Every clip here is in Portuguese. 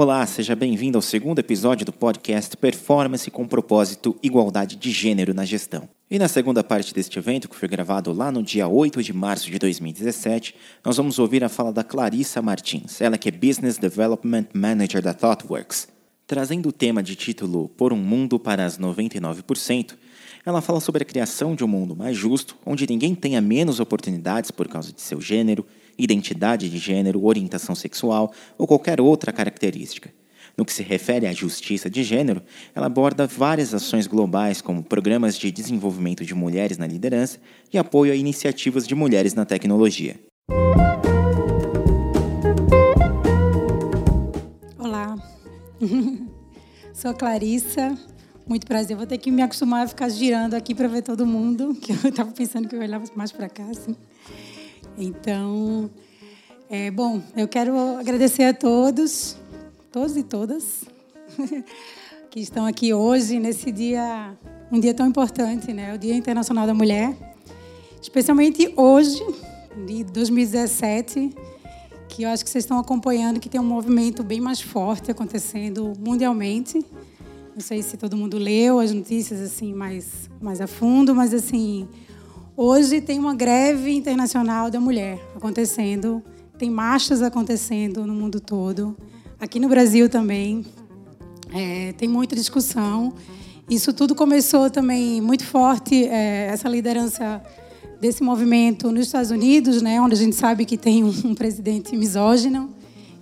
Olá, seja bem-vindo ao segundo episódio do podcast Performance com Propósito Igualdade de Gênero na Gestão. E na segunda parte deste evento, que foi gravado lá no dia 8 de março de 2017, nós vamos ouvir a fala da Clarissa Martins, ela que é Business Development Manager da ThoughtWorks. Trazendo o tema de título Por um Mundo para as 99%, ela fala sobre a criação de um mundo mais justo, onde ninguém tenha menos oportunidades por causa de seu gênero, identidade de gênero, orientação sexual ou qualquer outra característica. No que se refere à justiça de gênero, ela aborda várias ações globais, como programas de desenvolvimento de mulheres na liderança e apoio a iniciativas de mulheres na tecnologia. Olá, sou Clarissa. Muito prazer. Vou ter que me acostumar a ficar girando aqui para ver todo mundo, que eu estava pensando que eu olhava mais para cá. Assim. Então, é, bom, eu quero agradecer a todos, todos e todas, que estão aqui hoje, nesse dia, um dia tão importante, né? O Dia Internacional da Mulher. Especialmente hoje, de 2017, que eu acho que vocês estão acompanhando, que tem um movimento bem mais forte acontecendo mundialmente. Não sei se todo mundo leu as notícias assim mais, mais a fundo, mas assim, Hoje tem uma greve internacional da mulher acontecendo, tem marchas acontecendo no mundo todo, aqui no Brasil também. É, tem muita discussão. Isso tudo começou também muito forte, é, essa liderança desse movimento nos Estados Unidos, né, onde a gente sabe que tem um, presidente misógino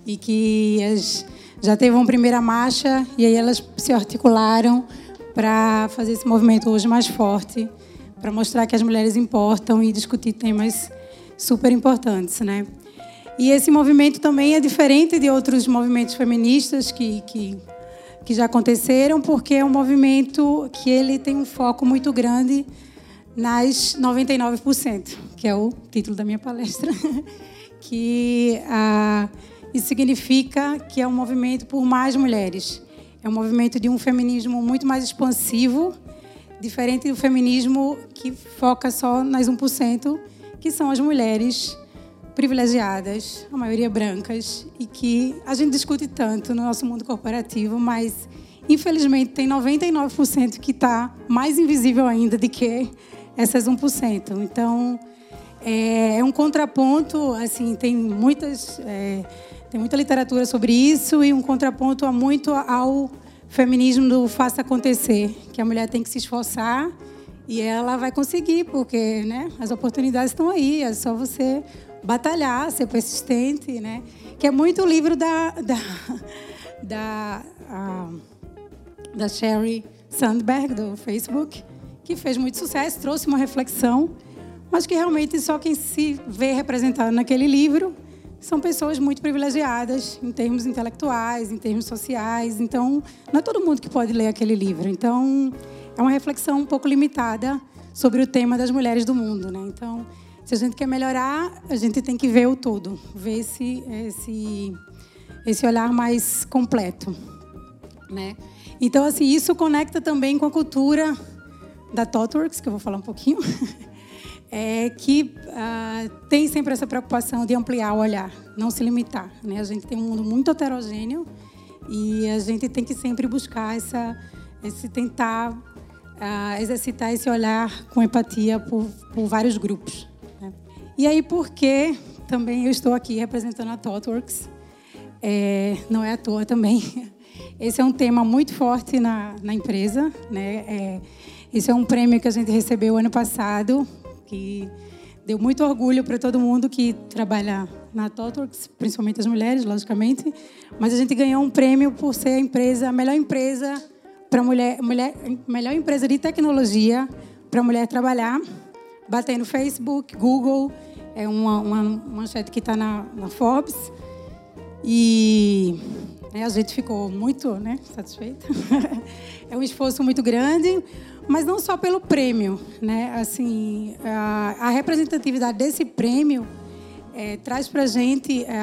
e que as, já teve uma primeira marcha e aí elas se articularam para fazer esse movimento hoje mais forte para mostrar que as mulheres importam e discutir temas super importantes, né? E esse movimento também é diferente de outros movimentos feministas que, que, que já aconteceram, porque é um movimento que ele tem um foco muito grande nas 99%, que é o título da minha palestra, que ah, isso significa que é um movimento por mais mulheres. É um movimento de um feminismo muito mais expansivo, Diferente do feminismo que foca só nas 1%, que são as mulheres privilegiadas, a maioria brancas, e que a gente discute tanto no nosso mundo corporativo, mas infelizmente tem 99% que está mais invisível ainda do que essas 1%. Então é, é um contraponto, assim, tem muitas é, tem muita literatura sobre isso e um contraponto a muito ao feminismo do faça acontecer, que a mulher tem que se esforçar e ela vai conseguir, porque né, as oportunidades estão aí, é só você batalhar, ser persistente, né? Que é muito o livro da da da, a, da Sherry Sandberg do Facebook, que fez muito sucesso, trouxe uma reflexão, mas que realmente só quem se vê representado naquele livro são pessoas muito privilegiadas em termos intelectuais, em termos sociais. Então, não é todo mundo que pode ler aquele livro. Então, é uma reflexão um pouco limitada sobre o tema das mulheres do mundo. Né? Então, se a gente quer melhorar, a gente tem que ver o todo, ver esse, esse, esse olhar mais completo. Né? Então, assim, isso conecta também com a cultura da ThoughtWorks, que eu vou falar um pouquinho. é que uh, tem sempre essa preocupação de ampliar o olhar, não se limitar. Né? A gente tem um mundo muito heterogêneo e a gente tem que sempre buscar essa, esse tentar uh, exercitar esse olhar com empatia por, por vários grupos. Né? E aí, por que também eu estou aqui representando a ThoughtWorks? É, não é à toa também. Esse é um tema muito forte na, na empresa. Né? É, esse é um prêmio que a gente recebeu ano passado que deu muito orgulho para todo mundo que trabalha na ThoughtWorks, principalmente as mulheres, logicamente. Mas a gente ganhou um prêmio por ser a empresa, a melhor empresa para mulher, mulher, melhor empresa de tecnologia para mulher trabalhar, batendo Facebook, Google, é uma, uma manchete que está na, na, Forbes. E né, a gente ficou muito né, satisfeita. é um esforço muito grande, mas não só pelo prêmio, né? Assim, a, a representatividade desse prêmio é, traz para a gente é,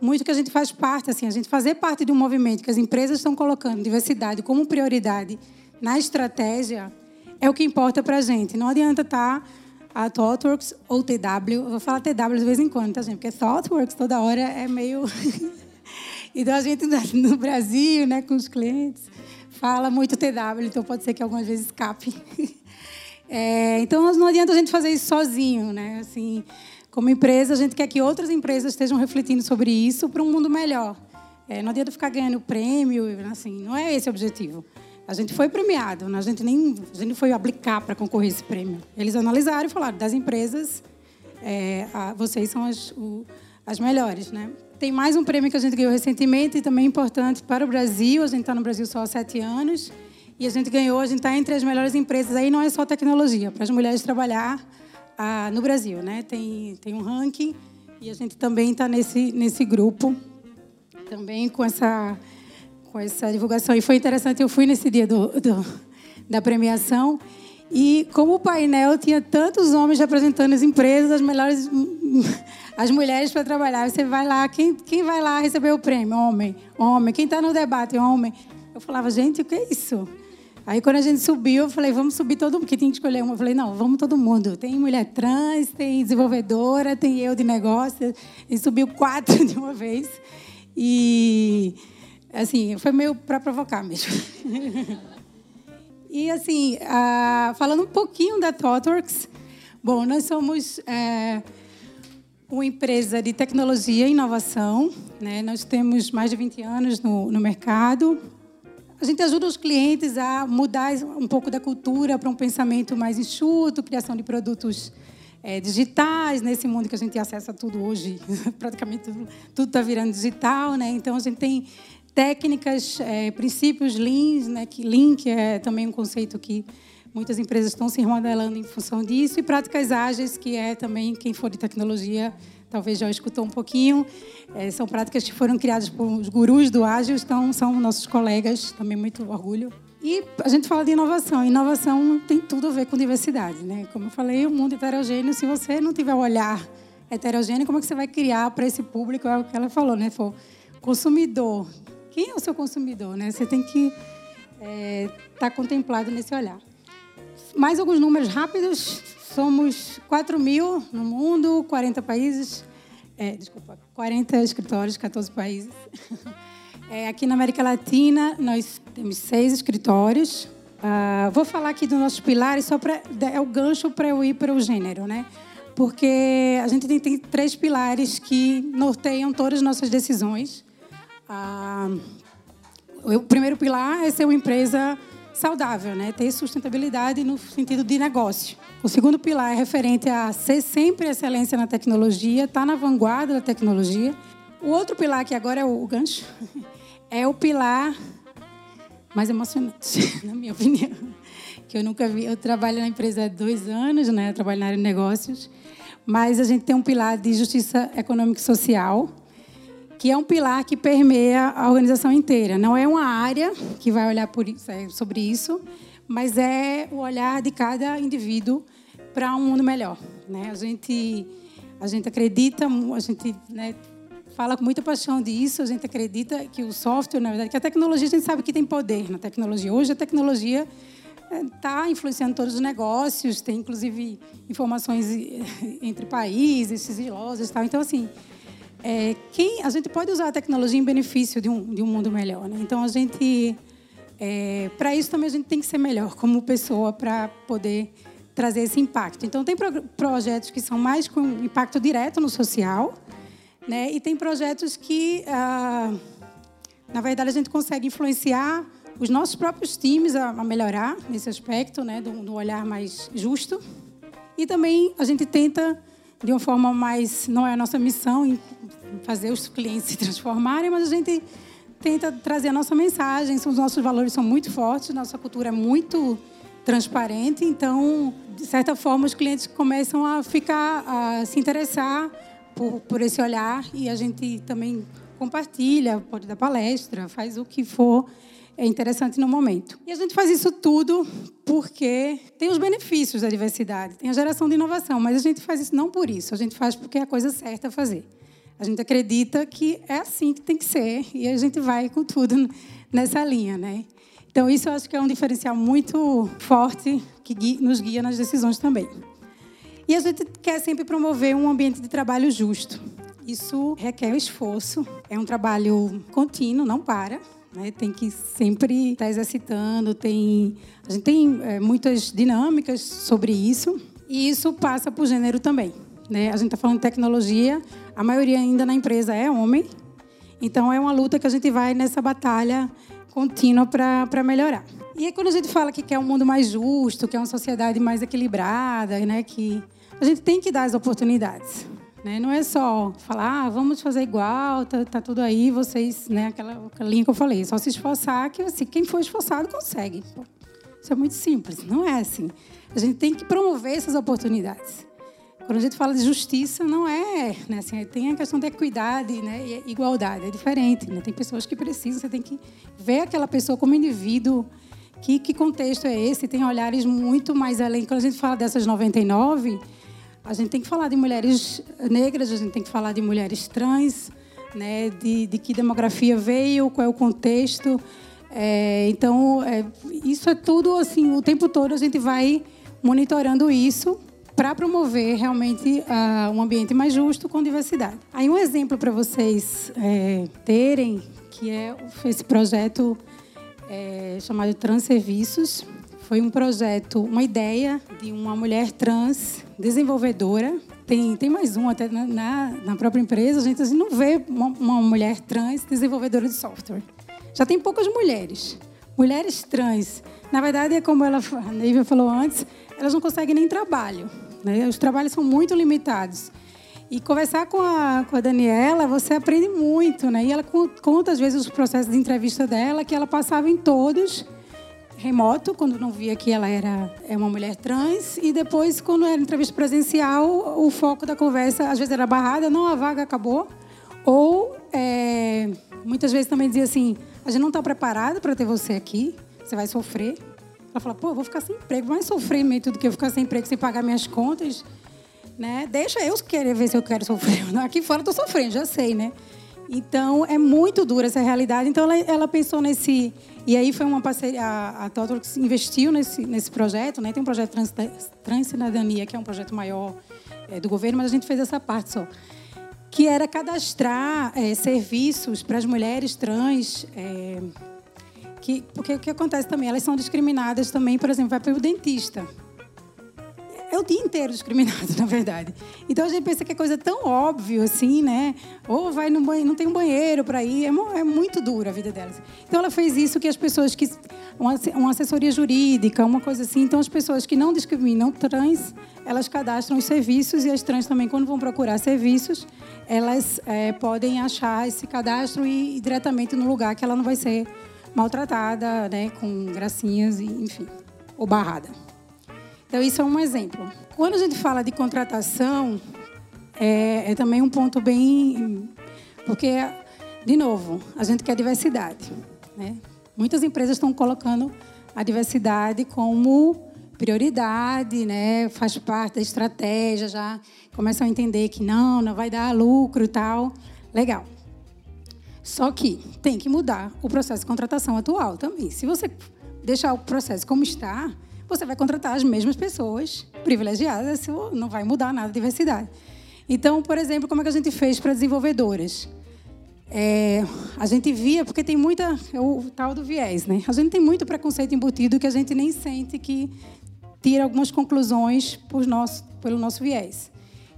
muito que a gente faz parte, assim, a gente fazer parte de um movimento que as empresas estão colocando diversidade como prioridade na estratégia é o que importa para a gente. Não adianta estar tá a ThoughtWorks ou TW, vou falar TW de vez em quando, tá gente? Porque ThoughtWorks toda hora é meio Então a gente no Brasil, né, com os clientes, fala muito TW, então pode ser que algumas vezes escape. É, então não adianta a gente fazer isso sozinho, né? Assim, como empresa, a gente quer que outras empresas estejam refletindo sobre isso para um mundo melhor. É, não adianta ficar ganhando prêmio, assim, não é esse o objetivo. A gente foi premiado, né? a gente nem a gente foi aplicar para concorrer esse prêmio. Eles analisaram e falaram das empresas, é, a, vocês são as, o, as melhores, né? Tem mais um prêmio que a gente ganhou recentemente e também importante para o Brasil. A gente está no Brasil só há sete anos e a gente ganhou. A gente está entre as melhores empresas. Aí não é só tecnologia para as mulheres trabalhar ah, no Brasil, né? Tem tem um ranking e a gente também está nesse nesse grupo também com essa com essa divulgação. E foi interessante. Eu fui nesse dia do, do da premiação e como o painel tinha tantos homens representando as empresas, as melhores as mulheres para trabalhar, você vai lá, quem, quem vai lá receber o prêmio? Homem, homem. Quem está no debate? Homem. Eu falava, gente, o que é isso? Aí quando a gente subiu, eu falei, vamos subir todo mundo, que tinha que escolher uma. Eu falei, não, vamos todo mundo. Tem mulher trans, tem desenvolvedora, tem eu de negócio. E subiu quatro de uma vez. E, assim, foi meio para provocar mesmo. E, assim, uh, falando um pouquinho da ThoughtWorks, bom, nós somos é, uma empresa de tecnologia e inovação. Né? Nós temos mais de 20 anos no, no mercado. A gente ajuda os clientes a mudar um pouco da cultura para um pensamento mais enxuto, criação de produtos é, digitais, nesse mundo que a gente acessa tudo hoje, praticamente tudo está virando digital, né? Então a gente tem técnicas, é, princípios Lean, né, que Lean que é também um conceito que muitas empresas estão se remodelando em função disso, e práticas ágeis, que é também, quem for de tecnologia, talvez já escutou um pouquinho. É, são práticas que foram criadas por gurus do ágil, então são nossos colegas, também muito orgulho. E a gente fala de inovação. Inovação tem tudo a ver com diversidade. Né? Como eu falei, o mundo heterogêneo, se você não tiver o olhar heterogêneo, como é que você vai criar para esse público? É o que ela falou, né? For consumidor quem é o seu consumidor, né? Você tem que estar é, tá contemplado nesse olhar. Mais alguns números rápidos. Somos 4 mil no mundo, 40 países. É, desculpa, 40 escritórios, 14 países. É, aqui na América Latina, nós temos seis escritórios. Uh, vou falar aqui dos nossos pilares, só para é o gancho para eu ir para o gênero, né? Porque a gente tem, tem três pilares que norteiam todas as nossas decisões. Ah, o primeiro pilar é ser uma empresa saudável, né? ter sustentabilidade no sentido de negócio. O segundo pilar é referente a ser sempre excelência na tecnologia, estar tá na vanguarda da tecnologia. O outro pilar, que agora é o gancho, é o pilar mais emocionante, na minha opinião, que eu nunca vi. Eu trabalho na empresa há dois anos, né? Eu trabalho na área de negócios, mas a gente tem um pilar de justiça econômica e social, que é um pilar que permeia a organização inteira. Não é uma área que vai olhar isso, é, sobre isso, mas é o olhar de cada indivíduo para um mundo melhor. Né? A gente a gente acredita, a gente né, fala com muita paixão disso. A gente acredita que o software, na verdade, que a tecnologia a gente sabe que tem poder na tecnologia. Hoje a tecnologia está é, influenciando todos os negócios, tem inclusive informações entre países, sigilosas e tal. Então assim é, quem a gente pode usar a tecnologia em benefício de um, de um mundo melhor. Né? Então, a gente, é, para isso também a gente tem que ser melhor como pessoa para poder trazer esse impacto. Então, tem pro, projetos que são mais com impacto direto no social, né? e tem projetos que, ah, na verdade, a gente consegue influenciar os nossos próprios times a, a melhorar nesse aspecto, né? do, do olhar mais justo. E também a gente tenta de uma forma mais. Não é a nossa missão fazer os clientes se transformarem, mas a gente tenta trazer a nossa mensagem. Os nossos valores são muito fortes, nossa cultura é muito transparente, então, de certa forma, os clientes começam a ficar, a se interessar por, por esse olhar e a gente também compartilha, pode dar palestra, faz o que for é interessante no momento. E a gente faz isso tudo porque tem os benefícios da diversidade, tem a geração de inovação, mas a gente faz isso não por isso, a gente faz porque é a coisa certa a fazer. A gente acredita que é assim que tem que ser e a gente vai com tudo nessa linha, né? Então isso eu acho que é um diferencial muito forte que nos guia nas decisões também. E a gente quer sempre promover um ambiente de trabalho justo. isso requer esforço, é um trabalho contínuo, não para. Né? Tem que sempre estar tá exercitando. Tem, a gente tem é, muitas dinâmicas sobre isso e isso passa o gênero também. Né? A gente está falando de tecnologia, a maioria ainda na empresa é homem, então é uma luta que a gente vai nessa batalha contínua para melhorar. E aí, quando a gente fala que quer um mundo mais justo, que é uma sociedade mais equilibrada, né, que a gente tem que dar as oportunidades. Né? Não é só falar, ah, vamos fazer igual, tá, tá, tudo aí, vocês, né? Aquela, aquela linha que eu falei, só se esforçar, que assim, quem for esforçado consegue. Isso é muito simples, não é assim. A gente tem que promover essas oportunidades. Quando a gente fala de justiça, não é, né? Assim, tem a questão da equidade, né? E igualdade, é diferente, né? Tem pessoas que precisam, você tem que ver aquela pessoa como indivíduo. Que, que contexto é esse? Tem olhares muito mais além. Quando a gente fala dessas 99, a gente tem que falar de mulheres negras, a gente tem que falar de mulheres trans, né? De, de que demografia veio, qual é o contexto. É, então, é, isso é tudo assim, o tempo todo a gente vai monitorando isso para promover realmente uh, um ambiente mais justo com diversidade. Aí um exemplo para vocês é, terem, que é esse projeto é, chamado Transserviços. Foi um projeto, uma ideia de uma mulher trans desenvolvedora. Tem, tem mais um até na, na própria empresa. A gente assim, não vê uma, uma mulher trans desenvolvedora de software. Já tem poucas mulheres. Mulheres trans, na verdade, é como ela, a Neiva falou antes, elas não conseguem nem trabalho. Né? Os trabalhos são muito limitados. E conversar com a, com a Daniela, você aprende muito, né? E ela conta, às vezes, os processos de entrevista dela, que ela passava em todos, remoto, quando não via que ela era é uma mulher trans, e depois, quando era entrevista presencial, o foco da conversa, às vezes, era barrada, não, a vaga acabou. Ou, é, muitas vezes, também dizia assim, a gente não está preparada para ter você aqui, você vai sofrer. Ela fala, pô, vou ficar sem emprego, mais sofrimento do que eu ficar sem emprego, sem pagar minhas contas. Né? Deixa eu querer ver se eu quero sofrer. Aqui fora eu estou sofrendo, já sei, né? Então, é muito dura essa realidade. Então, ela, ela pensou nesse... E aí foi uma parceria... A, a Totalux investiu nesse, nesse projeto, né? Tem um projeto Trans, Transcidadania, que é um projeto maior é, do governo, mas a gente fez essa parte só. Que era cadastrar é, serviços para as mulheres trans... É, que, porque o que acontece também, elas são discriminadas também, por exemplo, vai para o dentista. É o dia inteiro discriminado, na verdade. Então a gente pensa que é coisa tão óbvia assim, né? Ou vai no banheiro, não tem um banheiro para ir, é, é, muito dura a vida delas. Então ela fez isso que as pessoas que uma, assessoria jurídica, uma coisa assim. Então as pessoas que não discriminam trans, elas cadastram os serviços e as trans também quando vão procurar serviços, elas é, podem achar esse cadastro e ir diretamente no lugar que ela não vai ser maltratada, né, com gracinhas, e, enfim, ou barrada. Então, isso é um exemplo. Quando a gente fala de contratação, é, é também um ponto bem. Porque, de novo, a gente quer diversidade. Né? Muitas empresas estão colocando a diversidade como prioridade, né? faz parte da estratégia, já começam a entender que não, não vai dar lucro e tal. Legal. Só que tem que mudar o processo de contratação atual também. Se você deixar o processo como está, você vai contratar as mesmas pessoas privilegiadas, não vai mudar nada a diversidade. Então, por exemplo, como é que a gente fez para desenvolvedoras? É, a gente via, porque tem muita. É o tal do viés, né? A gente tem muito preconceito embutido que a gente nem sente que tira algumas conclusões por nosso, pelo nosso viés.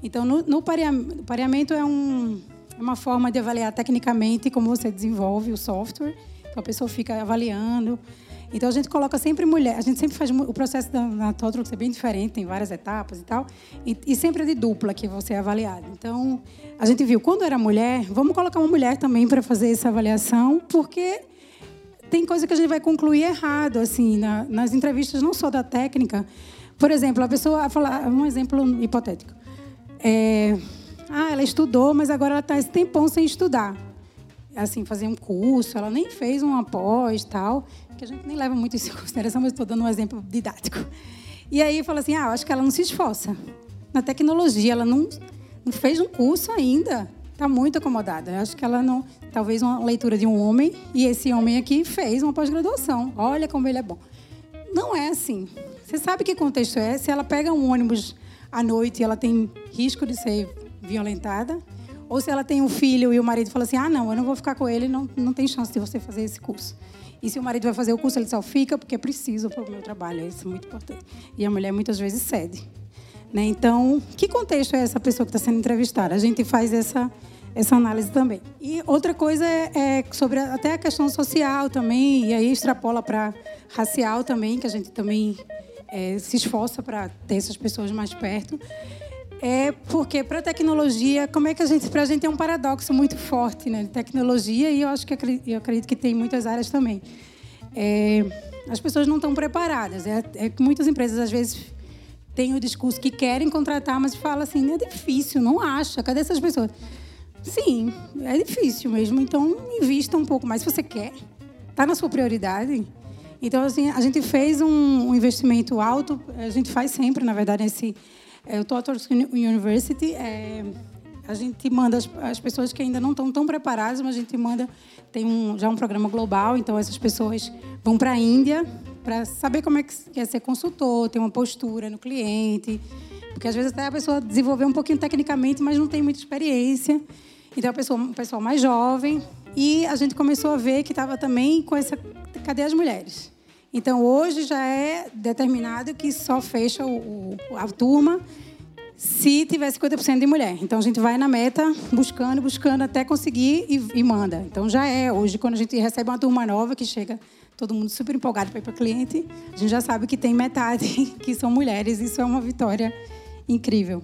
Então, no, no pareamento é um, é uma forma de avaliar tecnicamente como você desenvolve o software. Então a pessoa fica avaliando. Então a gente coloca sempre mulher, a gente sempre faz o processo da, na Totrux é bem diferente, tem várias etapas e tal, e, e, sempre é de dupla que você é avaliado. Então a gente viu quando era mulher, vamos colocar uma mulher também para fazer essa avaliação, porque tem coisa que a gente vai concluir errado assim na, nas entrevistas não só da técnica. Por exemplo, a pessoa falar um exemplo hipotético. É, ah, ela estudou, mas agora ela está esse tempão sem estudar. Assim, fazer um curso, ela nem fez um após tal, que a gente nem leva muito isso em consideração, mas estou dando um exemplo didático. E aí fala assim: ah, acho que ela não se esforça. Na tecnologia, ela não, não fez um curso ainda. Está muito acomodada. Acho que ela não. Talvez uma leitura de um homem, e esse homem aqui fez uma pós-graduação. Olha como ele é bom. Não é assim. Você sabe que contexto é? Se ela pega um ônibus à noite ela tem risco de ser violentada, Ou se ela tem um filho e o marido fala assim: ah, não, eu não vou ficar com ele, não, não tem chance de você fazer esse curso. E se o marido vai fazer o curso, ele só fica porque é preciso para o meu trabalho. Isso é muito importante. E a mulher muitas vezes cede. Né? Então, que contexto é essa pessoa que está sendo entrevistada? A gente faz essa, essa análise também. E outra coisa é, é sobre até a questão social também, e aí extrapola para racial também, que a gente também é, se esforça para ter essas pessoas mais perto. É porque para a tecnologia, como é que a gente, para a gente é um paradoxo muito forte, né? Tecnologia e eu acho que eu acredito que tem muitas áreas também. É, as pessoas não estão preparadas. É, é muitas empresas às vezes têm o discurso que querem contratar, mas fala assim, é difícil, não acha. Cadê essas pessoas? Sim, é difícil mesmo. Então invista um pouco mais. Se você quer, está na sua prioridade. Então assim, a gente fez um, um investimento alto. A gente faz sempre, na verdade, esse é, o Totors University, é, a gente manda as, as, pessoas que ainda não estão tão preparadas, mas a gente manda, tem um, já um programa global, então essas pessoas vão para a Índia para saber como é que é ser consultor, ter uma postura no cliente, porque às vezes até a pessoa desenvolveu um pouquinho tecnicamente, mas não tem muita experiência. Então a pessoa, um pessoal mais jovem, e a gente começou a ver que estava também com essa cadê as mulheres? Então, hoje já é determinado que só fecha o, a turma se tiver 50% de mulher. Então, a gente vai na meta, buscando, buscando, até conseguir e, e, manda. Então, já é. Hoje, quando a gente recebe uma turma nova que chega todo mundo super empolgado para ir para cliente, a gente já sabe que tem metade que são mulheres. Isso é uma vitória incrível.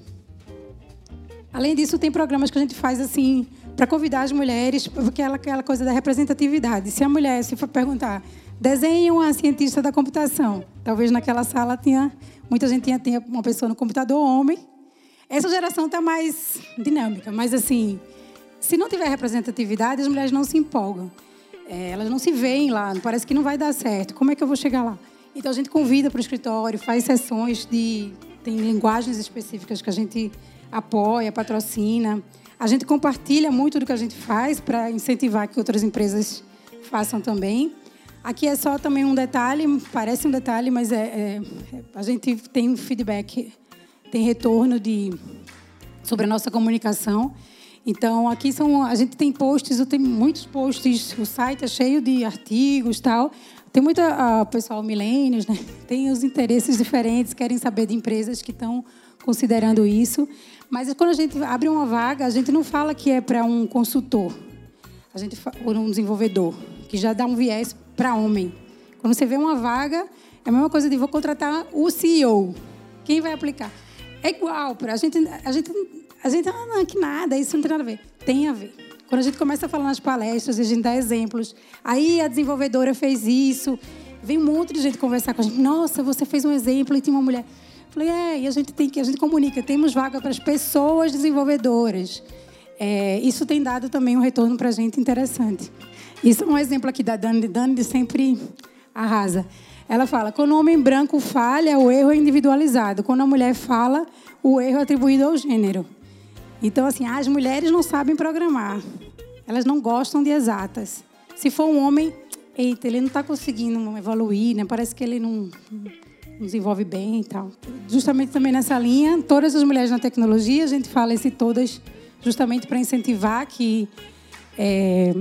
Além disso, tem programas que a gente faz assim para convidar as mulheres, porque ela aquela coisa da representatividade. Se a mulher se for perguntar Desenhe uma cientista da computação. Talvez naquela sala tinha, muita gente tinha, tinha uma pessoa no computador homem. Essa geração está mais dinâmica, mas assim, se não tiver representatividade, as mulheres não se empolgam. É, elas não se veem lá, parece que não vai dar certo. Como é que eu vou chegar lá? Então a gente convida para o escritório, faz sessões de. tem linguagens específicas que a gente apoia, patrocina. A gente compartilha muito do que a gente faz para incentivar que outras empresas façam também. Aqui é só também um detalhe, parece um detalhe, mas é, é a gente tem feedback, tem retorno de sobre a nossa comunicação. Então aqui são, a gente tem posts, tem muitos posts, o site é cheio de artigos tal. Tem muita uh, pessoal milênios, né? Tem os interesses diferentes, querem saber de empresas que estão considerando isso. Mas quando a gente abre uma vaga, a gente não fala que é para um consultor, a gente ou um desenvolvedor, que já dá um viés para homem. Quando você vê uma vaga, é a mesma coisa de vou contratar o CEO. Quem vai aplicar? É igual, a gente, a gente, a gente, ah, não, que nada, isso não tem nada a ver. Tem a ver. Quando a gente começa a falar nas palestras, a gente dá exemplos. Aí a desenvolvedora fez isso. Vem um monte de gente conversar com a gente. Nossa, você fez um exemplo e tinha uma mulher. Falei, é, e a gente tem que, a gente comunica, temos vaga para as pessoas desenvolvedoras. É, isso tem dado também um retorno para a gente interessante. Isso é um exemplo aqui da Dani. Dani sempre arrasa. Ela fala: quando o homem branco falha, o erro é individualizado. Quando a mulher fala, o erro é atribuído ao gênero. Então, assim, as mulheres não sabem programar. Elas não gostam de exatas. Se for um homem, eita, ele não está conseguindo evoluir, né? Parece que ele não, desenvolve bem e tal. Justamente também nessa linha, todas as mulheres na tecnologia, a gente fala esse todas justamente para incentivar que é,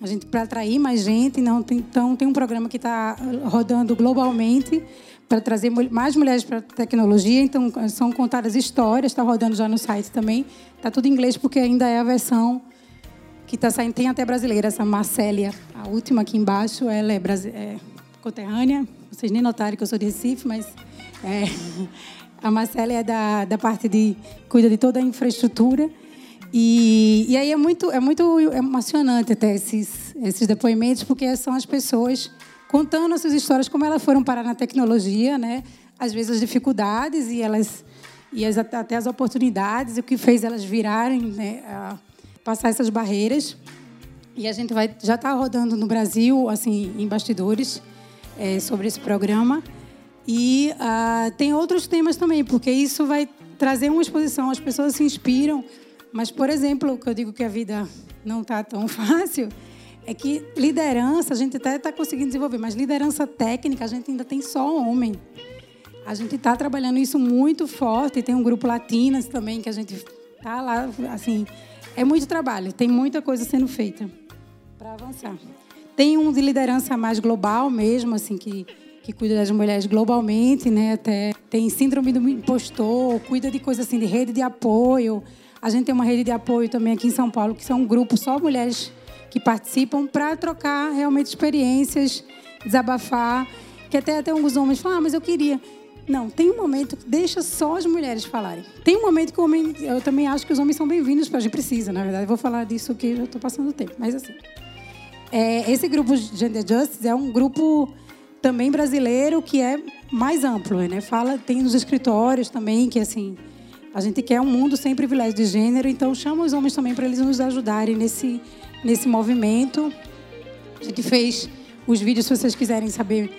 a gente para atrair mais gente, não tem, então tem um programa que está rodando globalmente para trazer mais mulheres para tecnologia. Então são contadas histórias, está rodando já no site também. Está tudo em inglês porque ainda é a versão que está saindo. Tem até brasileira essa Marcélia, a última aqui embaixo. Ela é, é conterrânea. Vocês nem notaram que eu sou de Recife, mas é, a Marcélia é da, da parte de cuida de toda a infraestrutura. E, e aí é muito, é muito emocionante até esses, esses depoimentos, porque são as pessoas contando as suas histórias, como elas foram parar na tecnologia, né? às vezes as dificuldades e elas e as, até as oportunidades, o que fez elas virarem, né, passar essas barreiras. E a gente vai já está rodando no Brasil, assim, em bastidores, é, sobre esse programa. E uh, tem outros temas também, porque isso vai trazer uma exposição, as pessoas se inspiram mas, por exemplo, o que eu digo que a vida não está tão fácil é que liderança a gente até está conseguindo desenvolver, mas liderança técnica a gente ainda tem só homem. A gente está trabalhando isso muito forte. Tem um grupo Latinas também que a gente está lá, assim, é muito trabalho, tem muita coisa sendo feita para avançar. Tem um de liderança mais global mesmo, assim, que, que cuida das mulheres globalmente, né? Até tem síndrome do impostor, cuida de coisas assim, de rede de apoio. A gente tem uma rede de apoio também aqui em São Paulo, que são um grupo só mulheres que participam para trocar realmente experiências, desabafar. Que até, até alguns homens falam, ah, mas eu queria. Não, tem um momento, deixa só as mulheres falarem. Tem um momento que o homem, eu também acho que os homens são bem-vindos, porque a gente precisa, na verdade. Eu vou falar disso que já estou passando o tempo, mas assim. É, esse grupo Gender Justice é um grupo também brasileiro que é mais amplo, né? Fala, tem nos escritórios também, que assim, a gente quer um mundo sem privilégio de gênero, então chama os homens também para eles nos ajudarem nesse, nesse movimento. A gente fez os vídeos, se vocês quiserem saber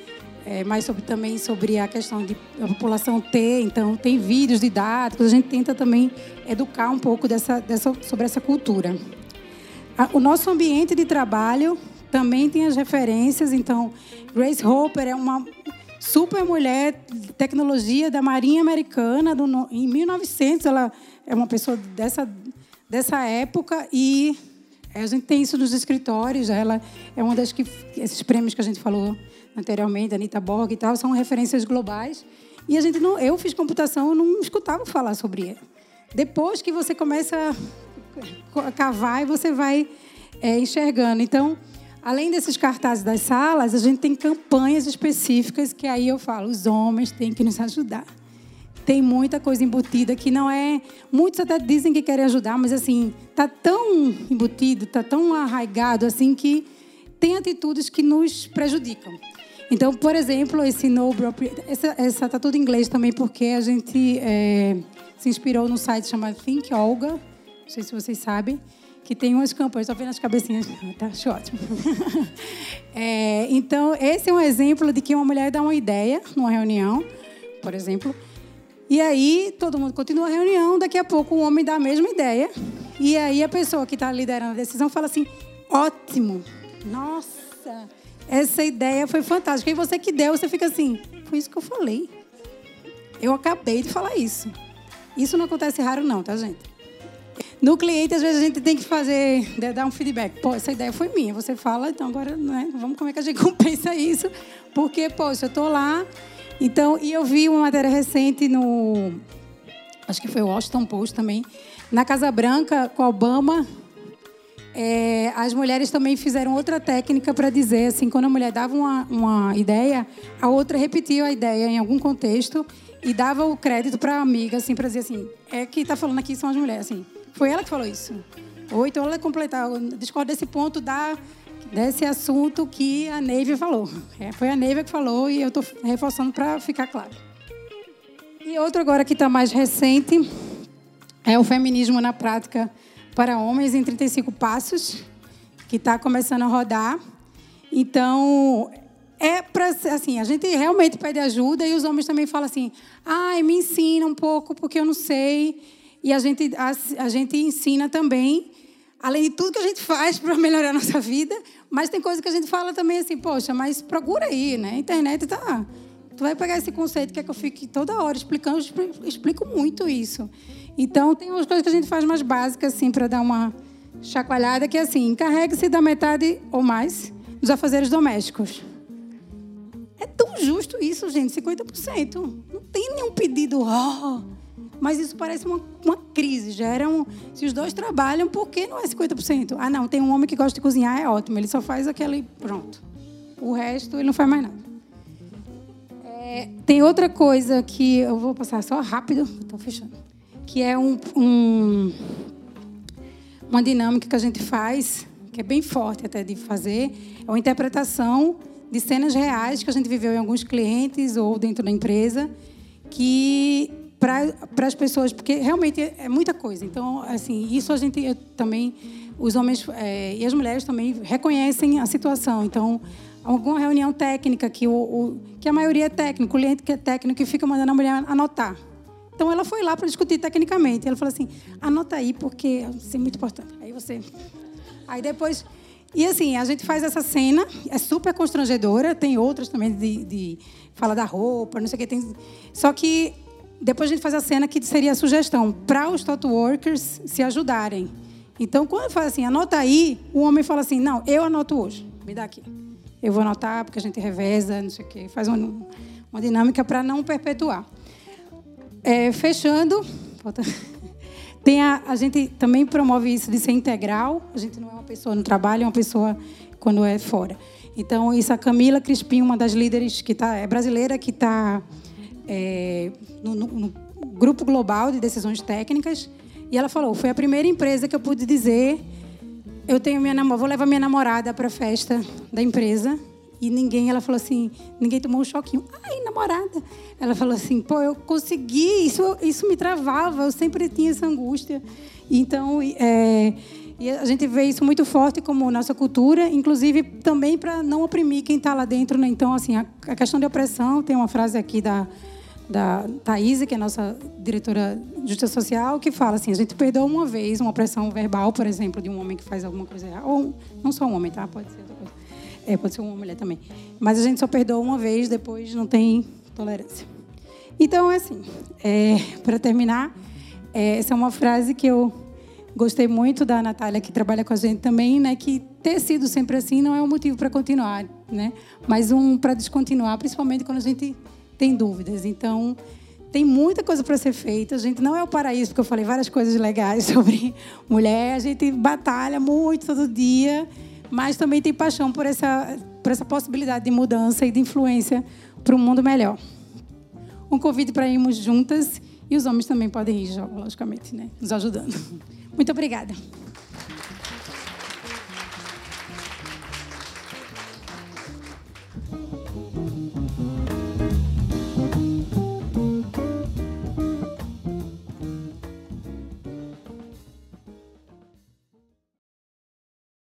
é, mais sobre, também sobre a questão de a população ter, então tem vídeos didáticos, a gente tenta também educar um pouco dessa, dessa, sobre essa cultura. O nosso ambiente de trabalho também tem as referências, então Grace Hopper é uma super mulher tecnologia da Marinha Americana, do, em 1900 ela é uma pessoa dessa, dessa época e a gente tem isso nos escritórios, ela é uma das que esses prêmios que a gente falou anteriormente, Anita Borg e tal, são referências globais. E a gente não, eu fiz computação, eu não escutava falar sobre ela. Depois que você começa a cavar e você vai é, enxergando. Então, além desses cartazes das salas, a gente tem campanhas específicas que aí eu falo, os homens têm que nos ajudar. Tem muita coisa embutida que não é. Muitos até dizem que querem ajudar, mas assim, tá tão embutido, tá tão arraigado assim que tem atitudes que nos prejudicam. Então, por exemplo, esse no essa, essa tá tudo em inglês também porque a gente é, se inspirou no site chamado Think Olga, não sei se vocês sabem, que tem umas campanhas, estou vendo as cabecinhas, tá acho ótimo. é, então, esse é um exemplo de que uma mulher dá uma ideia numa reunião, por exemplo, e aí todo mundo continua a reunião, daqui a pouco o homem dá a mesma ideia, e aí a pessoa que está liderando a decisão fala assim, ótimo, nossa, essa ideia foi fantástica. E você que deu, você fica assim, foi isso que eu falei. Eu acabei de falar isso. Isso não acontece raro não, tá, gente? No cliente, às vezes, a gente tem que fazer, dar um feedback. Pô, essa ideia foi minha. Você fala, então agora, né, vamos como é que a gente compensa isso. Porque, poxa, eu estou lá. Então, e eu vi uma matéria recente no, acho que foi o Washington Post também, na Casa Branca, com Obama, é, as mulheres também fizeram outra técnica para dizer assim, quando a mulher dava uma, uma ideia, a outra repetia a ideia em algum contexto e dava o crédito para a amiga, assim, para dizer assim, é que está falando aqui são as mulheres, assim, foi ela que falou isso. Ou então ela completar, discorda desse ponto da desse assunto que a Neiva falou. É, foi a Neiva que falou e eu estou reforçando para ficar claro. E outro agora que está mais recente é o feminismo na prática para homens em 35 passos, que está começando a rodar. Então, é para assim, a gente realmente pede ajuda e os homens também falam assim: "Ai, me ensina um pouco porque eu não sei". E a gente a, a gente ensina também, além de tudo que a gente faz para melhorar a nossa vida, mas tem coisa que a gente fala também assim: "Poxa, mas procura aí, né? A internet tá Tu vai pegar esse conceito que é que eu fique toda hora explicando, explico muito isso. Então, tem umas coisas que a gente faz mais básicas, assim, para dar uma chacoalhada, que é assim, encarregue-se da metade ou mais dos afazeres domésticos. É tão justo isso, gente, 50%. Não tem nenhum pedido, oh, mas isso parece uma, uma crise. Já era um, se os dois trabalham, por que não é 50%? Ah, não, tem um homem que gosta de cozinhar, é ótimo, ele só faz aquele, pronto. O resto, ele não faz mais nada. É, tem outra coisa que eu vou passar só rápido, estou fechando que é um, um, uma dinâmica que a gente faz, que é bem forte até de fazer, é uma interpretação de cenas reais que a gente viveu em alguns clientes ou dentro da empresa, que para as pessoas, porque realmente é muita coisa. Então, assim, isso a gente também, os homens é, e as mulheres também reconhecem a situação. Então, alguma reunião técnica que, o, o, que a maioria é técnico, o cliente que é técnico, que fica mandando a mulher anotar. Então ela foi lá para discutir tecnicamente. Ela falou assim: anota aí, porque isso é muito importante. Aí você. Aí depois. E assim, a gente faz essa cena, é super constrangedora, tem outras também de, de fala da roupa, não sei o que. Tem... Só que depois a gente faz a cena que seria a sugestão para os tot workers se ajudarem. Então, quando fala assim, anota aí, o homem fala assim, não, eu anoto hoje, me dá aqui. Eu vou anotar porque a gente reveza, não sei o quê, faz uma, uma dinâmica para não perpetuar. É, fechando, tem a, a gente também promove isso de ser integral. A gente não é uma pessoa no trabalho, é uma pessoa quando é fora. Então, isso a Camila Crispim, uma das líderes que tá, é brasileira, que está é, no, no, no grupo global de decisões técnicas. E ela falou: foi a primeira empresa que eu pude dizer. Eu tenho minha vou levar minha namorada para a festa da empresa e ninguém, ela falou assim, ninguém tomou um choquinho. Ai, namorada. Ela falou assim, pô, eu consegui, isso, isso me travava, eu sempre tinha essa angústia. Então, é, e a gente vê isso muito forte como nossa cultura, inclusive também para não oprimir quem está lá dentro. Né? Então, assim, a, a, questão de opressão, tem uma frase aqui da, da Thaís, que é nossa diretora de justiça social, que fala assim, a gente perdoa uma vez uma opressão verbal, por exemplo, de um homem que faz alguma coisa errada. Ou não só um homem, tá? Pode ser outra coisa. É, pode ser uma mulher também. Mas a gente só perdoa uma vez, depois não tem tolerância. Então, é assim, é, para terminar, é, essa é uma frase que eu Gostei muito da Natália, que trabalha com a gente também, né? Que ter sido sempre assim não é um motivo para continuar, né? Mas um para descontinuar, principalmente quando a gente tem dúvidas. Então, tem muita coisa para ser feita. A gente não é o paraíso, porque eu falei várias coisas legais sobre mulher. A gente batalha muito todo dia, mas também tem paixão por essa, por essa possibilidade de mudança e de influência para um mundo melhor. Um convite para irmos juntas e os homens também podem ir, logicamente, né? Nos ajudando. Muito obrigada.